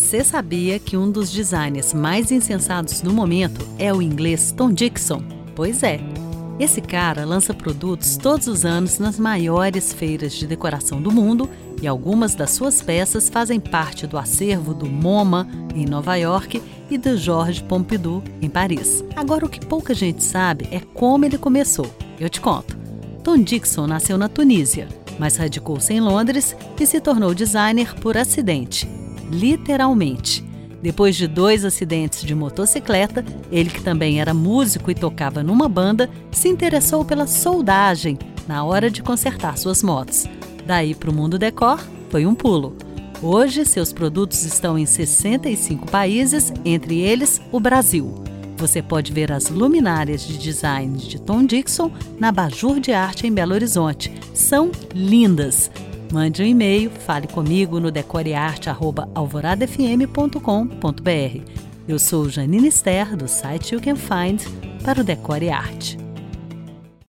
Você sabia que um dos designers mais insensados do momento é o inglês Tom Dixon? Pois é. Esse cara lança produtos todos os anos nas maiores feiras de decoração do mundo e algumas das suas peças fazem parte do acervo do MoMA em Nova York e do Georges Pompidou em Paris. Agora o que pouca gente sabe é como ele começou. Eu te conto. Tom Dixon nasceu na Tunísia, mas radicou-se em Londres e se tornou designer por acidente. Literalmente. Depois de dois acidentes de motocicleta, ele, que também era músico e tocava numa banda, se interessou pela soldagem na hora de consertar suas motos. Daí para o mundo decor, foi um pulo. Hoje, seus produtos estão em 65 países, entre eles o Brasil. Você pode ver as luminárias de design de Tom Dixon na Bajur de Arte em Belo Horizonte. São lindas. Mande um e-mail, fale comigo no decorearte.alvoradafm.com.br. Eu sou Janine Ster, do site You Can Find, para o Decore Arte.